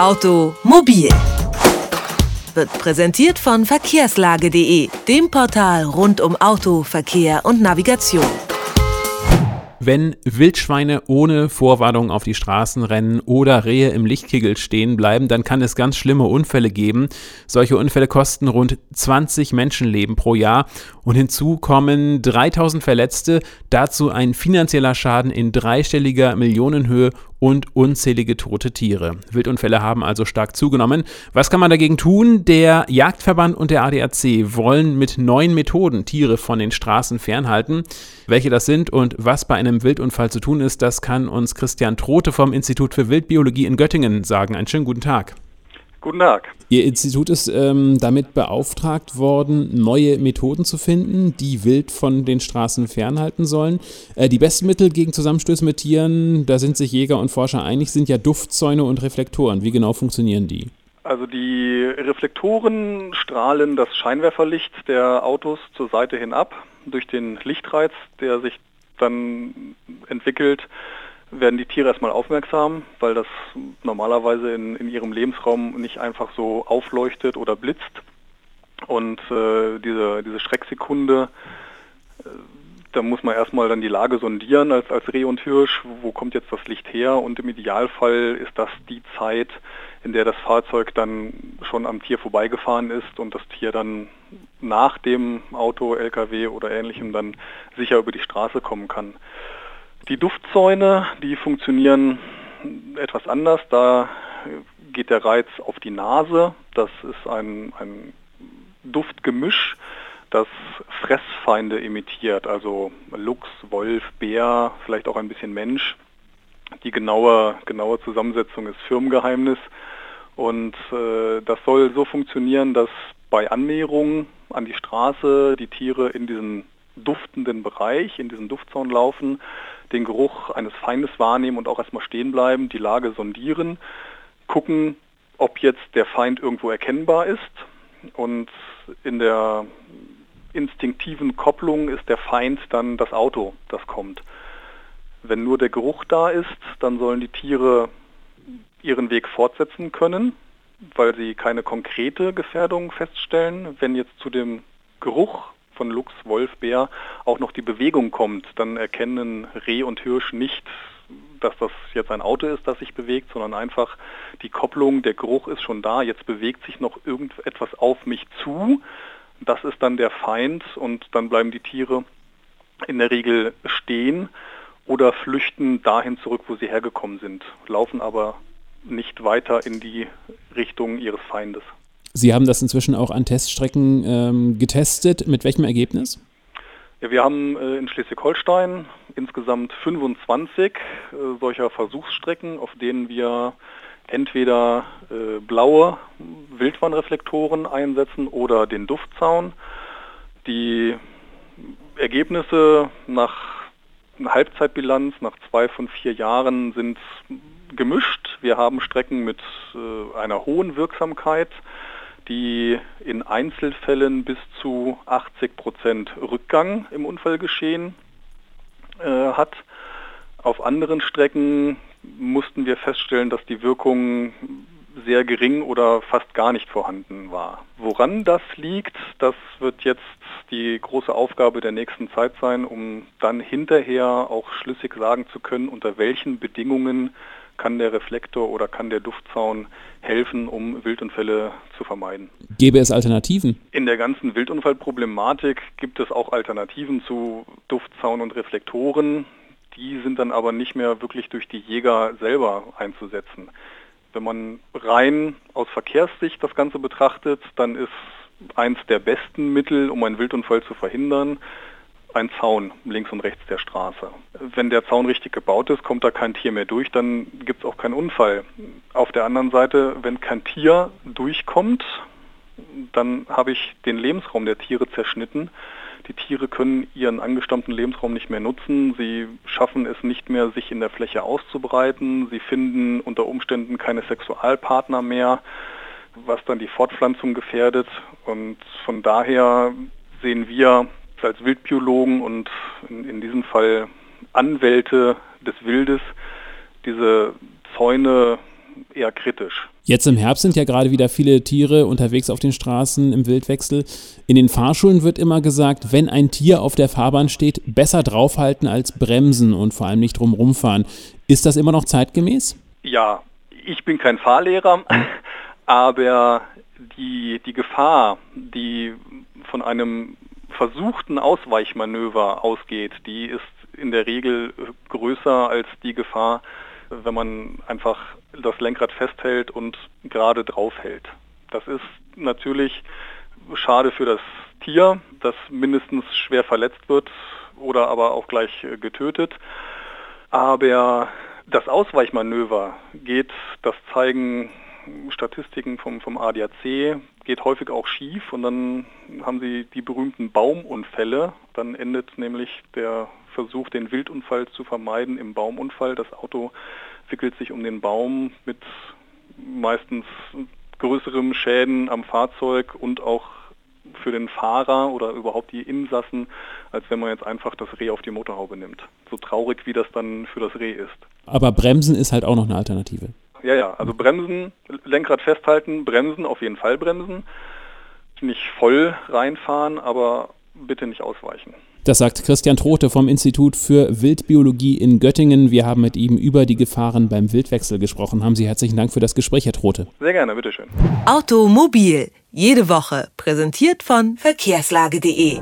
Automobil wird präsentiert von verkehrslage.de, dem Portal rund um Auto, Verkehr und Navigation. Wenn Wildschweine ohne Vorwarnung auf die Straßen rennen oder Rehe im Lichtkegel stehen bleiben, dann kann es ganz schlimme Unfälle geben. Solche Unfälle kosten rund 20 Menschenleben pro Jahr und hinzu kommen 3000 Verletzte, dazu ein finanzieller Schaden in dreistelliger Millionenhöhe und unzählige tote Tiere. Wildunfälle haben also stark zugenommen. Was kann man dagegen tun? Der Jagdverband und der ADAC wollen mit neuen Methoden Tiere von den Straßen fernhalten. Welche das sind und was bei einem Wildunfall zu tun ist, das kann uns Christian Trote vom Institut für Wildbiologie in Göttingen sagen. Einen schönen guten Tag. Guten Tag. Ihr Institut ist ähm, damit beauftragt worden, neue Methoden zu finden, die wild von den Straßen fernhalten sollen. Äh, die besten Mittel gegen Zusammenstöße mit Tieren, da sind sich Jäger und Forscher einig, sind ja Duftzäune und Reflektoren. Wie genau funktionieren die? Also die Reflektoren strahlen das Scheinwerferlicht der Autos zur Seite hin ab. Durch den Lichtreiz, der sich dann entwickelt, werden die Tiere erstmal aufmerksam, weil das normalerweise in, in ihrem Lebensraum nicht einfach so aufleuchtet oder blitzt. Und äh, diese, diese Schrecksekunde, äh, da muss man erstmal dann die Lage sondieren als, als Reh und Hirsch, wo kommt jetzt das Licht her und im Idealfall ist das die Zeit, in der das Fahrzeug dann schon am Tier vorbeigefahren ist und das Tier dann nach dem Auto, LKW oder ähnlichem dann sicher über die Straße kommen kann. Die Duftzäune, die funktionieren etwas anders. Da geht der Reiz auf die Nase. Das ist ein, ein Duftgemisch, das Fressfeinde imitiert, also Luchs, Wolf, Bär, vielleicht auch ein bisschen Mensch. Die genaue, genaue Zusammensetzung ist Firmengeheimnis. Und äh, das soll so funktionieren, dass bei Annäherung an die Straße die Tiere in diesen duftenden Bereich, in diesen Duftzaun laufen, den Geruch eines Feindes wahrnehmen und auch erstmal stehen bleiben, die Lage sondieren, gucken, ob jetzt der Feind irgendwo erkennbar ist und in der instinktiven Kopplung ist der Feind dann das Auto, das kommt. Wenn nur der Geruch da ist, dann sollen die Tiere ihren Weg fortsetzen können, weil sie keine konkrete Gefährdung feststellen. Wenn jetzt zu dem Geruch von Luchs, Wolf, Bär auch noch die Bewegung kommt, dann erkennen Reh und Hirsch nicht, dass das jetzt ein Auto ist, das sich bewegt, sondern einfach die Kopplung, der Geruch ist schon da, jetzt bewegt sich noch irgendetwas auf mich zu. Das ist dann der Feind und dann bleiben die Tiere in der Regel stehen oder flüchten dahin zurück, wo sie hergekommen sind, laufen aber nicht weiter in die Richtung ihres Feindes. Sie haben das inzwischen auch an Teststrecken ähm, getestet. Mit welchem Ergebnis? Ja, wir haben äh, in Schleswig-Holstein insgesamt 25 äh, solcher Versuchsstrecken, auf denen wir entweder äh, blaue Wildwarnreflektoren einsetzen oder den Duftzaun. Die Ergebnisse nach einer Halbzeitbilanz nach zwei von vier Jahren sind gemischt. Wir haben Strecken mit äh, einer hohen Wirksamkeit, die in Einzelfällen bis zu 80 Prozent Rückgang im Unfallgeschehen äh, hat. Auf anderen Strecken mussten wir feststellen, dass die Wirkung sehr gering oder fast gar nicht vorhanden war. Woran das liegt, das wird jetzt die große Aufgabe der nächsten Zeit sein, um dann hinterher auch schlüssig sagen zu können, unter welchen Bedingungen kann der Reflektor oder kann der Duftzaun helfen, um Wildunfälle zu vermeiden. Gäbe es Alternativen? In der ganzen Wildunfallproblematik gibt es auch Alternativen zu Duftzaun und Reflektoren. Die sind dann aber nicht mehr wirklich durch die Jäger selber einzusetzen. Wenn man rein aus Verkehrssicht das Ganze betrachtet, dann ist eins der besten Mittel, um einen Wildunfall zu verhindern, ein Zaun links und rechts der Straße. Wenn der Zaun richtig gebaut ist, kommt da kein Tier mehr durch, dann gibt es auch keinen Unfall. Auf der anderen Seite, wenn kein Tier durchkommt, dann habe ich den Lebensraum der Tiere zerschnitten. Die Tiere können ihren angestammten Lebensraum nicht mehr nutzen. Sie schaffen es nicht mehr, sich in der Fläche auszubreiten. Sie finden unter Umständen keine Sexualpartner mehr, was dann die Fortpflanzung gefährdet. Und von daher sehen wir als Wildbiologen und in, in diesem Fall Anwälte des Wildes diese Zäune eher kritisch. Jetzt im Herbst sind ja gerade wieder viele Tiere unterwegs auf den Straßen im Wildwechsel. In den Fahrschulen wird immer gesagt, wenn ein Tier auf der Fahrbahn steht, besser draufhalten als bremsen und vor allem nicht drumherum fahren. Ist das immer noch zeitgemäß? Ja, ich bin kein Fahrlehrer, aber die, die Gefahr, die von einem versuchten Ausweichmanöver ausgeht, die ist in der Regel größer als die Gefahr, wenn man einfach das Lenkrad festhält und gerade drauf hält. Das ist natürlich schade für das Tier, das mindestens schwer verletzt wird oder aber auch gleich getötet. Aber das Ausweichmanöver geht, das zeigen Statistiken vom, vom ADAC, geht häufig auch schief und dann haben sie die berühmten Baumunfälle. Dann endet nämlich der Versuch, den Wildunfall zu vermeiden im Baumunfall. Das Auto wickelt sich um den Baum mit meistens größeren Schäden am Fahrzeug und auch für den Fahrer oder überhaupt die Insassen, als wenn man jetzt einfach das Reh auf die Motorhaube nimmt. So traurig, wie das dann für das Reh ist. Aber Bremsen ist halt auch noch eine Alternative. Ja, ja, also Bremsen, Lenkrad festhalten, bremsen, auf jeden Fall bremsen. Nicht voll reinfahren, aber bitte nicht ausweichen. Das sagt Christian Trote vom Institut für Wildbiologie in Göttingen. Wir haben mit ihm über die Gefahren beim Wildwechsel gesprochen. Haben Sie herzlichen Dank für das Gespräch, Herr Trote. Sehr gerne, bitteschön. Automobil, jede Woche, präsentiert von verkehrslage.de.